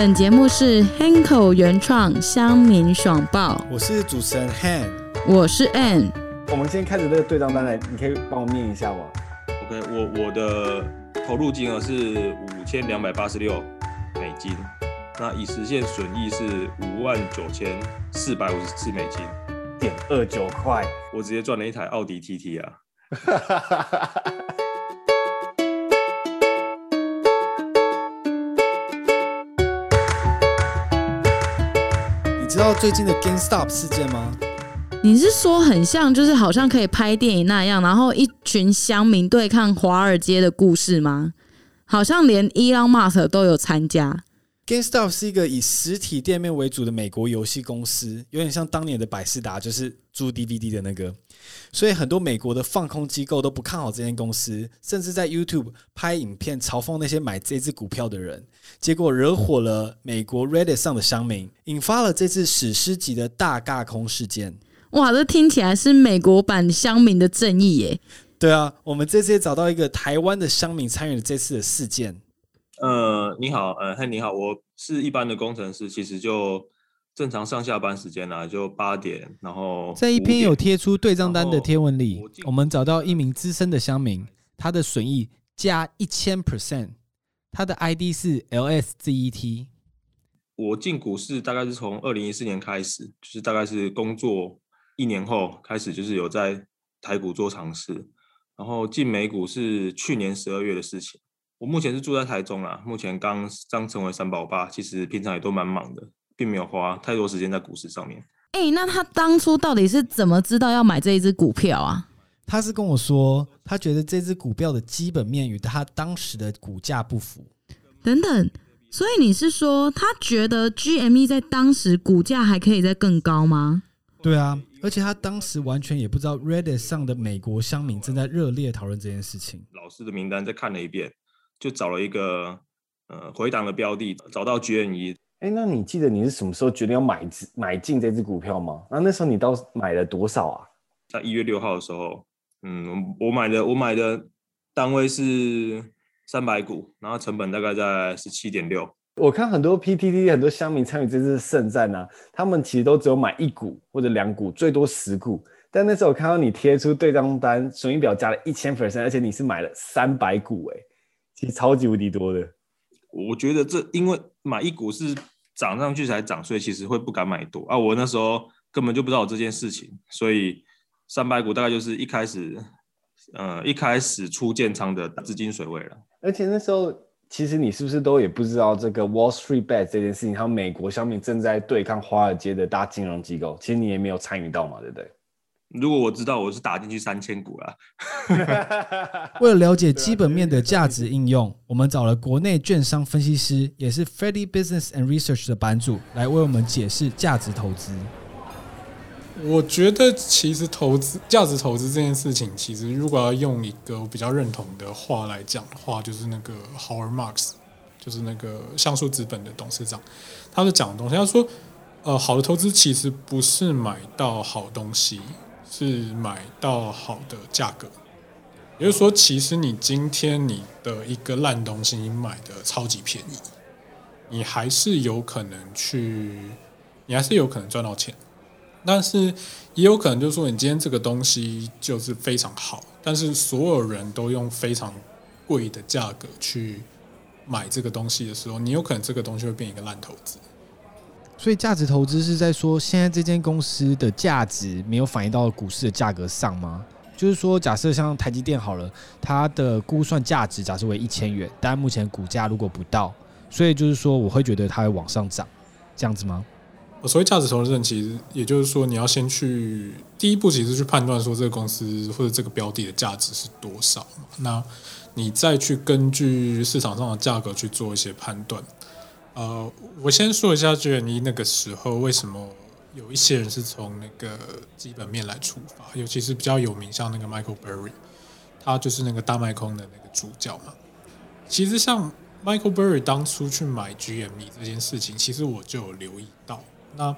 本节目是 Hanko 原创乡民爽爆，我是主持人 Han，我是 Ann。我们先开始这个对账单来，你可以帮我念一下吗？OK，我我的投入金额是五千两百八十六美金，那已实现损益是五万九千四百五十四美金，点二九块，我直接赚了一台奥迪 TT 啊！知道最近的 GameStop 事件吗？你是说很像，就是好像可以拍电影那样，然后一群乡民对抗华尔街的故事吗？好像连 Elon Musk 都有参加。GameStop 是一个以实体店面为主的美国游戏公司，有点像当年的百事达，就是租 DVD 的那个。所以很多美国的放空机构都不看好这间公司，甚至在 YouTube 拍影片嘲讽那些买这只股票的人，结果惹火了美国 Reddit 上的乡民，引发了这次史诗级的大尬空事件。哇，这听起来是美国版乡民的正义耶！对啊，我们这次也找到一个台湾的乡民参与了这次的事件。呃，你好，呃，嗨，你好，我是一般的工程师，其实就正常上下班时间啦，就八点，然后在一篇有贴出对账单的贴文里，我们找到一名资深的乡民，他的损益加一千 percent，他的 ID 是 LSZET。我进股市大概是从二零一四年开始，就是大概是工作。一年后开始就是有在台股做尝试，然后进美股是去年十二月的事情。我目前是住在台中啦，目前刚刚成为三宝爸，其实平常也都蛮忙的，并没有花太多时间在股市上面。哎，那他当初到底是怎么知道要买这一只股票啊？他是跟我说，他觉得这只股票的基本面与他当时的股价不符。等等，所以你是说他觉得 GME 在当时股价还可以再更高吗？对啊。而且他当时完全也不知道 Reddit 上的美国乡民正在热烈讨论这件事情。老师的名单再看了一遍，就找了一个呃回档的标的，找到 GNE。哎，那你记得你是什么时候决定要买买进这只股票吗？那那时候你到买了多少啊？在一月六号的时候，嗯，我买的我买的单位是三百股，然后成本大概在十七点六。我看很多 PTT 很多乡民参与这次圣战呢，他们其实都只有买一股或者两股，最多十股。但那时候我看到你贴出对账单，损益表加了一千 percent，而且你是买了三百股，哎，其实超级无敌多的。我觉得这因为买一股是涨上去才涨，所以其实会不敢买多啊。我那时候根本就不知道这件事情，所以三百股大概就是一开始，呃，一开始出建仓的资金水位了。而且那时候。其实你是不是都也不知道这个 Wall Street Bet 这件事情？还有美国小米正在对抗华尔街的大金融机构，其实你也没有参与到嘛，对不对？如果我知道，我是打进去三千股了。为了了解基本面的价值应用，我们找了国内券商分析师，也是 Freddie Business and Research 的版主，来为我们解释价值投资。我觉得其实投资价值投资这件事情，其实如果要用一个我比较认同的话来讲的话，就是那个 Howard Marks，就是那个像素资本的董事长，他是讲的东西。他说，呃，好的投资其实不是买到好东西，是买到好的价格。也就是说，其实你今天你的一个烂东西，你买的超级便宜，你还是有可能去，你还是有可能赚到钱。但是也有可能就是说，你今天这个东西就是非常好，但是所有人都用非常贵的价格去买这个东西的时候，你有可能这个东西会变一个烂投资。所以价值投资是在说，现在这间公司的价值没有反映到股市的价格上吗？就是说，假设像台积电好了，它的估算价值假设为一千元，但目前股价如果不到，所以就是说，我会觉得它会往上涨，这样子吗？所谓价值投资人，其实也就是说，你要先去第一步，其实去判断说这个公司或者这个标的的价值是多少。那你再去根据市场上的价格去做一些判断。呃，我先说一下，觉得你那个时候为什么有一些人是从那个基本面来出发，尤其是比较有名，像那个 Michael Burry，他就是那个大卖空的那个主角嘛。其实像 Michael Burry 当初去买 GME 这件事情，其实我就有留意到。那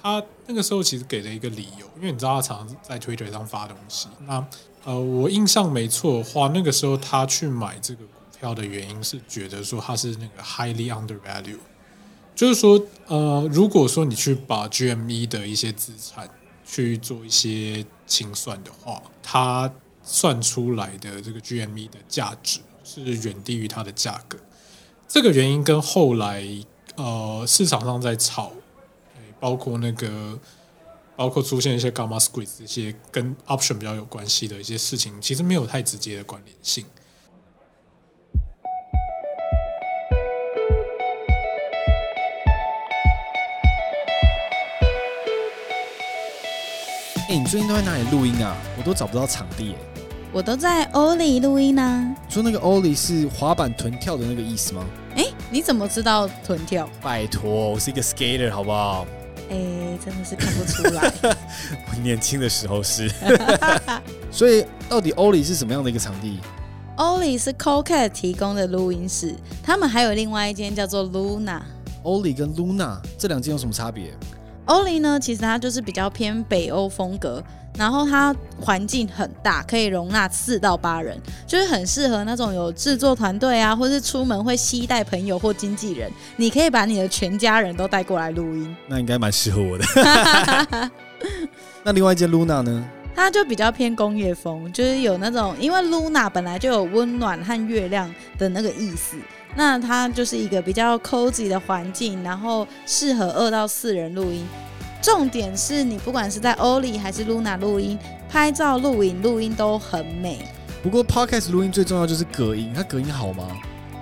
他那个时候其实给了一个理由，因为你知道他常常在 Twitter 上发东西。那呃，我印象没错的话，那个时候他去买这个票的原因是觉得说它是那个 highly undervalue，就是说，呃，如果说你去把 GME 的一些资产去做一些清算的话，它算出来的这个 GME 的价值是远低于它的价格。这个原因跟后来呃市场上在炒，包括那个包括出现一些 gamma squeeze 这些跟 option 比较有关系的一些事情，其实没有太直接的关联性。哎、你最近都在哪里录音啊？我都找不到场地哎。我都在欧里录音呢、你说那个 Ollie 是滑板臀跳的那个意思吗？哎，你怎么知道臀跳？拜托，我是一个 skater 好不好？哎，真的是看不出来。我年轻的时候是。所以到底 Ollie 是什么样的一个场地？欧里是 Cocat 提供的录音室，他们还有另外一间叫做 Luna。Ollie 跟 Luna 这两间有什么差别？欧里呢，其实它就是比较偏北欧风格，然后它环境很大，可以容纳四到八人，就是很适合那种有制作团队啊，或是出门会携带朋友或经纪人，你可以把你的全家人都带过来录音。那应该蛮适合我的。那另外一间 Luna 呢？它就比较偏工业风，就是有那种，因为 Luna 本来就有温暖和月亮的那个意思，那它就是一个比较 cozy 的环境，然后适合二到四人录音。重点是你不管是在 Oli 还是 Luna 录音，拍照、录影、录音都很美。不过 Podcast 录音最重要就是隔音，它隔音好吗？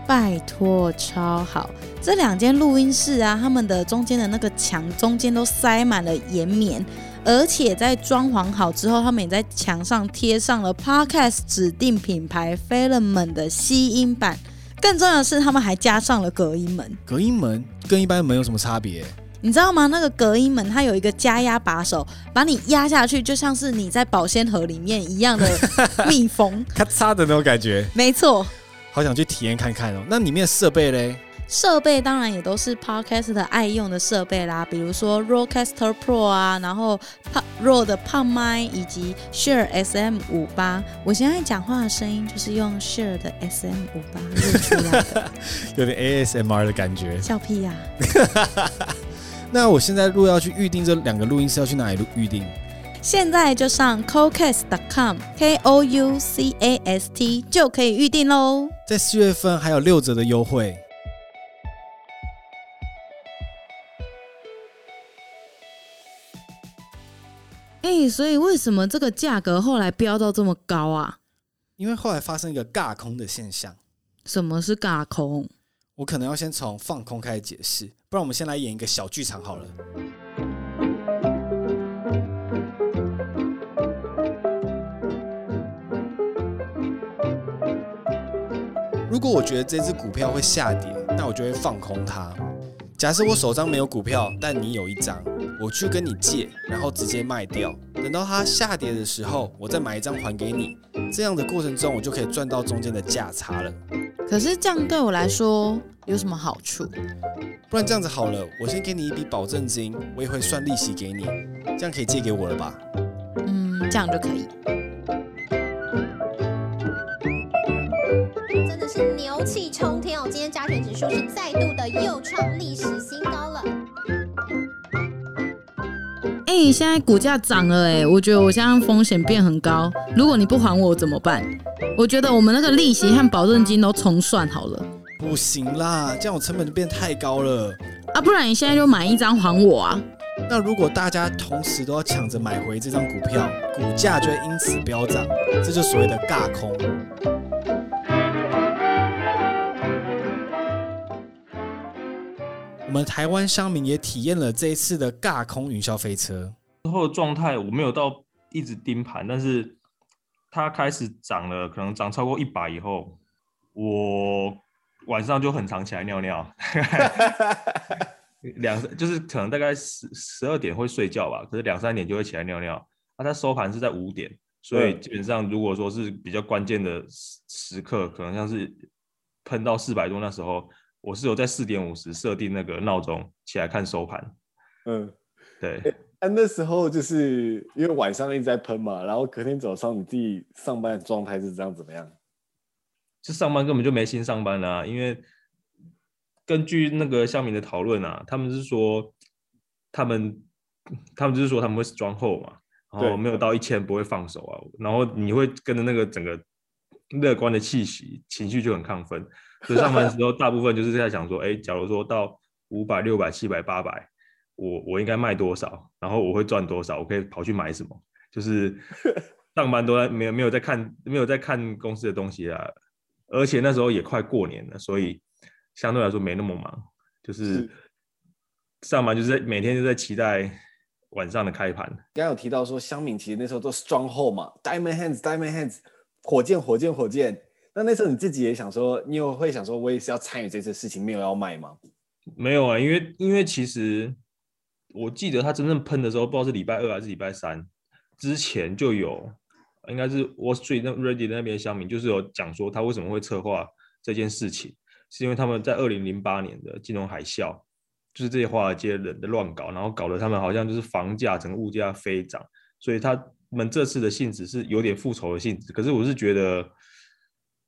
拜托，超好！这两间录音室啊，他们的中间的那个墙中间都塞满了岩棉，而且在装潢好之后，他们也在墙上贴上了 Podcast 指定品牌 Filament 的吸音板。更重要的是，他们还加上了隔音门。隔音门跟一般门有什么差别？你知道吗？那个隔音门它有一个加压把手，把你压下去，就像是你在保鲜盒里面一样的 密封。咔嚓的那种感觉，没错，好想去体验看看哦。那里面的设备嘞？设备当然也都是 Podcast 的爱用的设备啦，比如说 Rodecaster Pro 啊，然后 Rode 的胖麦以及 Share SM 五八。我现在讲话的声音就是用 Share 的 SM 五八录出来的，有点 ASMR 的感觉。笑屁呀、那我现在如果要去预定这两个录音室，要去哪里录预定？现在就上 Cocast.com K O U C A S T 就可以预定喽。在四月份还有六折的优惠。哎、所以为什么这个价格后来飙到这么高啊？因为后来发生一个尬空的现象，什么是尬空？我可能要先从放空开始解释，不然我们先来演一个小剧场好了。如果我觉得这只股票会下跌，那我就会放空它。假设我手上没有股票，但你有一张，我去跟你借，然后直接卖掉，等到它下跌的时候，我再买一张还给你。这样的过程中，我就可以赚到中间的价差了。可是这样对我来说有什么好处？不然这样子好了，我先给你一笔保证金，我也会算利息给你，这样可以借给我了吧？嗯，这样就可以。真的是牛气冲天哦！今天加权指数是再度的又创历史新高了。哎、现在股价涨了哎、我觉得我现在风险变很高。如果你不还我怎么办？我觉得我们那个利息和保证金都重算好了不行啦，这样我成本就变太高了。啊，不然你现在就买一张还我啊！那如果大家同时都要抢着买回这张股票，股价就会因此飙涨，这就所谓的尬空。我们台湾商民也体验了这一次的尬空云霄飞车。之后的状态我没有到一直盯盘，但是它开始涨了，可能涨超过一百以后，我晚上就很常起来尿尿，两就是可能大概十十二点会睡觉吧，可是两三点就会起来尿尿。那、它收盘是在五点，所以嗯基本上如果说是比较关键的时时刻，可能像是喷到四百多那时候，我是有在四点五十设定那个闹钟起来看收盘。嗯，对，啊，那时候就是因为晚上一直在喷嘛，然后隔天早上你自己上班的状态是这样怎么样？就上班根本就没心上班啦、因为根据那个乡民的讨论啊，他们是说他们他们就是说他们会 strong hold 嘛，然后对没有到一千不会放手啊，然后你会跟着那个整个乐观的气息，情绪就很亢奋。所以上班的时候，大部分就是在想说，哎，假如说到五百、六百、七百、八百，我我应该卖多少，然后我会赚多少，我可以跑去买什么，就是 上班都在没有没有在看没有在看公司的东西啊，而且那时候也快过年了，所以相对来说没那么忙，就是是。上班就是在每天就在期待晚上的开盘。刚刚有提到说，香敏其实那时候都 stronghold 嘛，diamond hands，diamond hands，火箭，火箭，火箭。那那时候你自己也想说，你有会想说，我也是要参与这次事情，没有要卖吗？没有啊，因为因为其实我记得他真正喷的时候，不知道是礼拜二还是礼拜三之前就有，应该是 Wall Street 那 Ready 那边的乡民就是有讲说他为什么会策划这件事情，是因为他们在二零零八年的金融海啸，就是这些华尔街人的乱搞，然后搞得他们好像就是房价整个物价飞涨，所以他们这次的性质是有点复仇的性质。可是我是觉得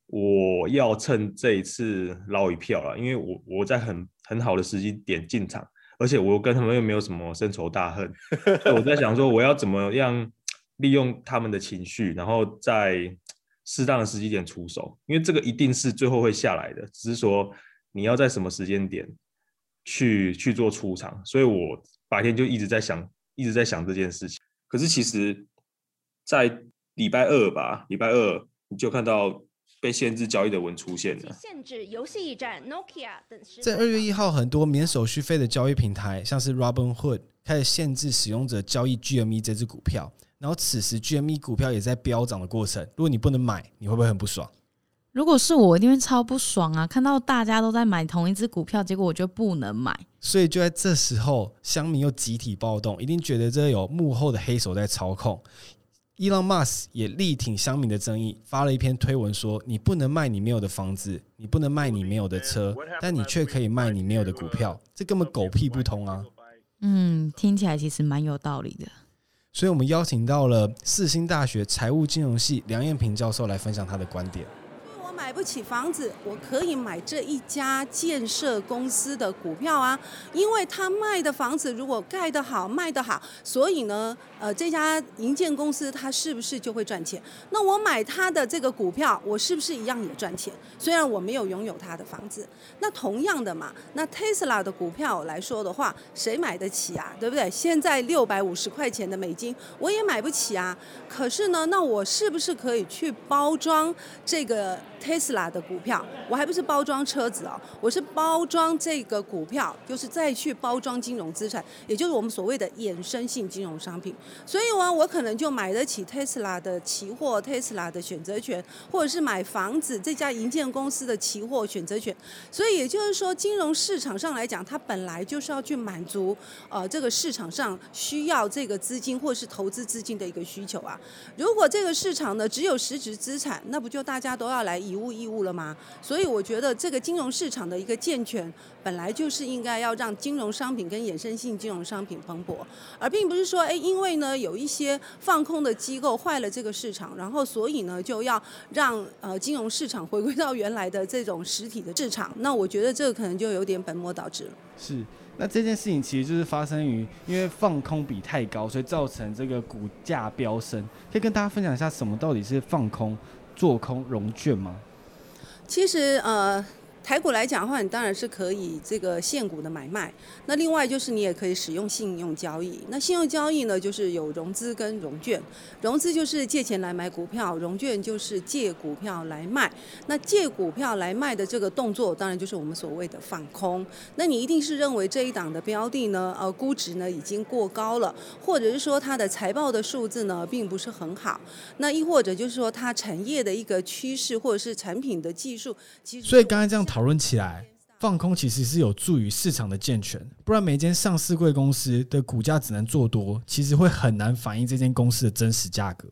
我要趁这一次捞一票了，因为我我在很很好的时机点进场，而且我跟他们又没有什么深仇大恨，我在想说我要怎么样利用他们的情绪，然后在适当的时机点出手，因为这个一定是最后会下来的，只是说你要在什么时间点去去做出场，所以我白天就一直在想，一直在想这件事情。可是其实，在礼拜二吧，礼拜二你就看到被限制交易的文出现了。限制游戏驿站、Nokia 等实在二月一号，很多免手续费的交易平台，像是 Robinhood 开始限制使用者交易 GME 这只股票，然后此时 GME 股票也在飙涨的过程。如果你不能买，你会不会很不爽？如果是我，我一定会超不爽啊！看到大家都在买同一只股票，结果我就不能买。所以就在这时候，乡民又集体暴动，一定觉得这有幕后的黑手在操控。Elon Musk 也力挺乡民的争议，发了一篇推文说：“你不能卖你没有的房子，你不能卖你没有的车，但你却可以卖你没有的股票，这根本狗屁不通啊！”嗯，听起来其实蛮有道理的。所以我们邀请到了四星大学财务金融系梁艳平教授来分享他的观点。买不起房子，我可以买这一家建设公司的股票啊，因为他卖的房子如果盖得好、卖得好，所以呢，呃，这家营建公司它是不是就会赚钱？那我买他的这个股票，我是不是一样也赚钱？虽然我没有拥有他的房子，那同样的嘛，那 Tesla 的股票来说的话，谁买得起啊？对不对？现在六百五十块钱的美金，我也买不起啊。可是呢，那我是不是可以去包装这个的股票，我还不是包装车子哦，我是包装这个股票，就是再去包装金融资产，也就是我们所谓的衍生性金融商品。所以呢，我可能就买得起 Tesla 的期货、Tesla 的选择权，或者是买房子这家银建公司的期货选择权。所以也就是说，金融市场上来讲，它本来就是要去满足呃这个市场上需要这个资金或是投资资金的一个需求啊。如果这个市场呢只有实质资产，那不就大家都要来以物易物了吗？所以我觉得这个金融市场的一个健全，本来就是应该要让金融商品跟衍生性金融商品蓬勃，而并不是说，哎，因为呢有一些放空的机构坏了这个市场，然后所以呢就要让呃金融市场回归到原来的这种实体的市场。那我觉得这个可能就有点本末倒置了。是，那这件事情其实就是发生于因为放空比太高，所以造成这个股价飙升。可以跟大家分享一下，什么到底是放空、做空融券吗？其实呃。台股来讲的话，你当然是可以这个现股的买卖。那另外就是你也可以使用信用交易。那信用交易呢，就是有融资跟融券。融资就是借钱来买股票，融券就是借股票来卖。那借股票来卖的这个动作，当然就是我们所谓的放空。那你一定是认为这一档的标的呢，呃，估值呢已经过高了，或者是说它的财报的数字呢并不是很好。那亦或者就是说它产业的一个趋势，或者是产品的技术，其实所以刚才这样讨论起来，放空其实是有助于市场的健全，不然每间上市贵公司的股价只能做多，其实会很难反映这间公司的真实价格。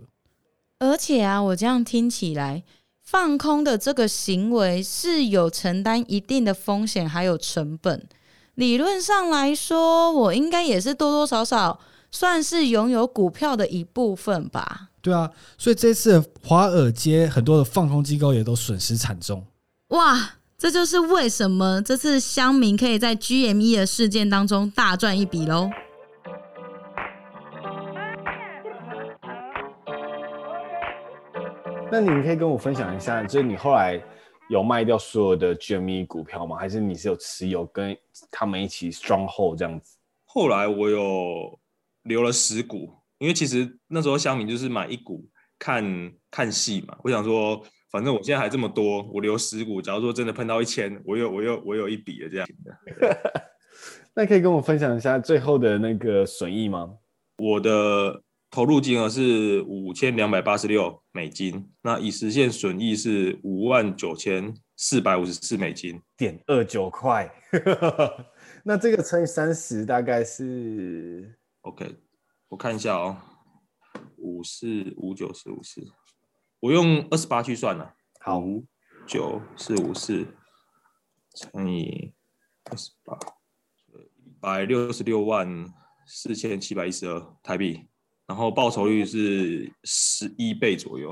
而且啊，我这样听起来，放空的这个行为是有承担一定的风险还有成本。理论上来说，我应该也是多多少少算是拥有股票的一部分吧。对啊，所以这次华尔街很多的放空机构也都损失惨重。哇，这就是为什么这次乡民可以在 GME 的事件当中大赚一笔喽。那你可以跟我分享一下，就是你后来有卖掉所有的 GME 股票吗？还是你是有持有跟他们一起 stronghold 这样子？后来我有留了十股，因为其实那时候乡民就是买一股看看戏嘛。我想说，反正我现在还这么多，我留十股，假如说真的碰到一千，我有我有我有一笔的这样的。那可以跟我分享一下最后的那个损益吗？我的投入金额是五千两百八十六美金，那已实现损益是五万九千四百五十四美金。点二九块，那这个乘以三十大概是 OK，我看一下哦，五四五九四五四，我用二十八去算了，好五九四五四乘以二十八，一百六十六万四千七百一十二台币，然后报酬率是十一倍左右。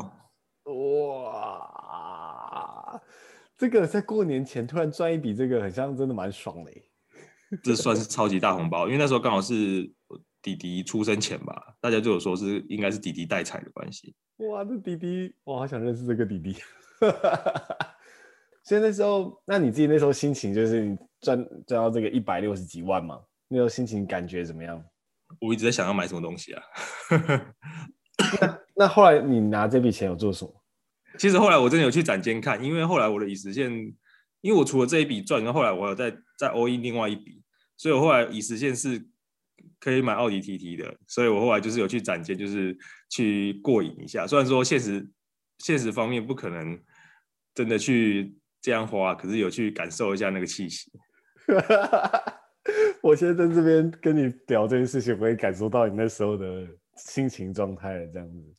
哇，这个在过年前突然赚一笔，这个很像真的蛮爽的耶。这算是超级大红包，因为那时候刚好是我弟弟出生前吧，大家就有说是应该是弟弟带彩的关系。哇，这弟弟，我好想认识这个弟弟。所以那时候，那你自己那时候心情就是你赚赚到这个一百六十几万嘛？那时候心情感觉怎么样？我一直在想要买什么东西啊。那后来你拿这笔钱有做什么？其实后来我真的有去展间看，因为后来我的已实现，因为我除了这一笔赚，然后后来我有在在 all in 另外一笔，所以我后来已实现是可以买奥迪 TT 的，所以我后来就是有去展间，就是去过瘾一下。虽然说现实现实方面不可能真的去这样花，可是有去感受一下那个气息。我现在在这边跟你聊这件事情，我会感受到你那时候的心情状态了。这样子，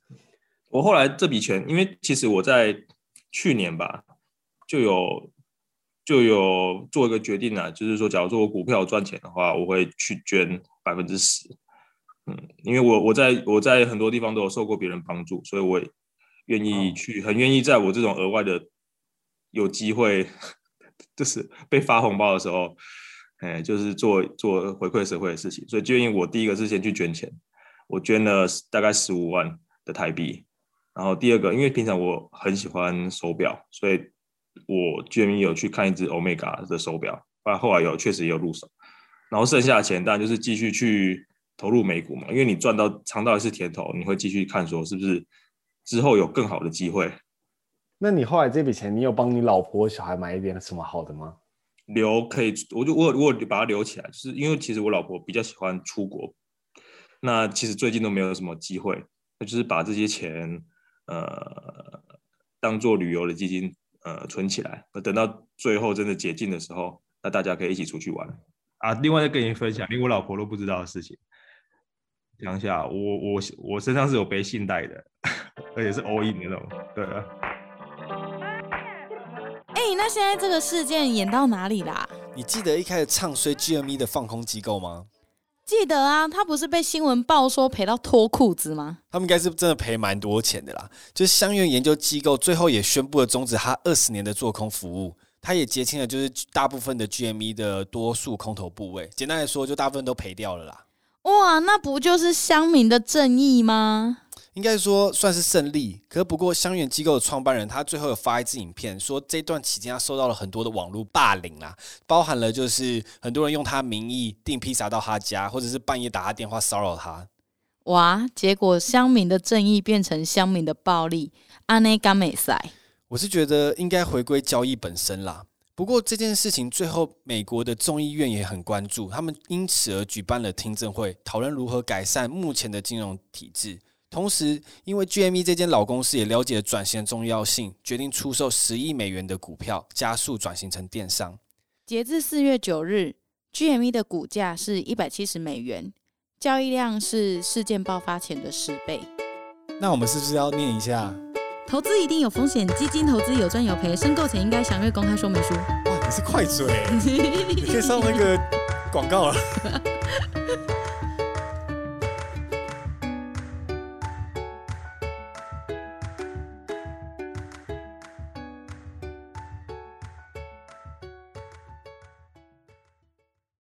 我后来这笔钱，因为其实我在去年吧，就有就有做一个决定啊，就是说，假如说我股票赚钱的话，我会去捐百分之十。嗯，因为我我在我在很多地方都有受过别人帮助，所以我也愿意去，很愿意在我这种额外的有机会，就是被发红包的时候。哎，就是做做回馈社会的事情，所以就因为我第一个是先去捐钱，我捐了大概十五万的台币，然后第二个，因为平常我很喜欢手表，所以我居然有去看一只 Omega 的手表，后来后来有确实也有入手，然后剩下的钱当然就是继续去投入美股嘛，因为你赚到尝到一次甜头，你会继续看说是不是之后有更好的机会。那你后来这笔钱，你有帮你老婆小孩买一点什么好的吗？留可以，我就我我把它留起来，就是因为其实我老婆比较喜欢出国，那其实最近都没有什么机会，那就是把这些钱呃当做旅游的基金呃存起来，那等到最后真的解禁的时候，那大家可以一起出去玩啊。另外再跟你分享，连我老婆都不知道的事情，讲一下，我我我身上是有背信贷的，而且是 all in 的那种，对啊。哎、那现在这个事件演到哪里啦？你记得一开始唱衰 GME 的放空机构吗？记得啊，他不是被新闻报说赔到脱裤子吗？他们应该是真的赔蛮多钱的啦。就是香源研究机构最后也宣布了终止他二十年的做空服务，他也结清了就是大部分的 GME 的多数空头部位。简单来说，就大部分都赔掉了啦。哇，那不就是乡民的正义吗？应该说算是胜利。可不过，香源机构的创办人他最后有发一支影片，说这段期间他受到了很多的网络霸凌啦，包含了就是很多人用他名义订披萨到他家，或者是半夜打他电话骚扰他。哇，结果乡民的正义变成乡民的暴力，阿内甘美赛。我是觉得应该回归交易本身啦。不过这件事情最后，美国的众议院也很关注，他们因此而举办了听证会，讨论如何改善目前的金融体制。同时，因为 GME 这间老公司也了解了转型的重要性，决定出售十亿美元的股票，加速转型成电商。截至四月九日，GME 的股价是一百七十美元，交易量是事件爆发前的十倍。那我们是不是要念一下？投资一定有风险，基金投资有赚有赔，申购前应该详阅公开说明书。哇，你是快嘴，你可以上那个广告了。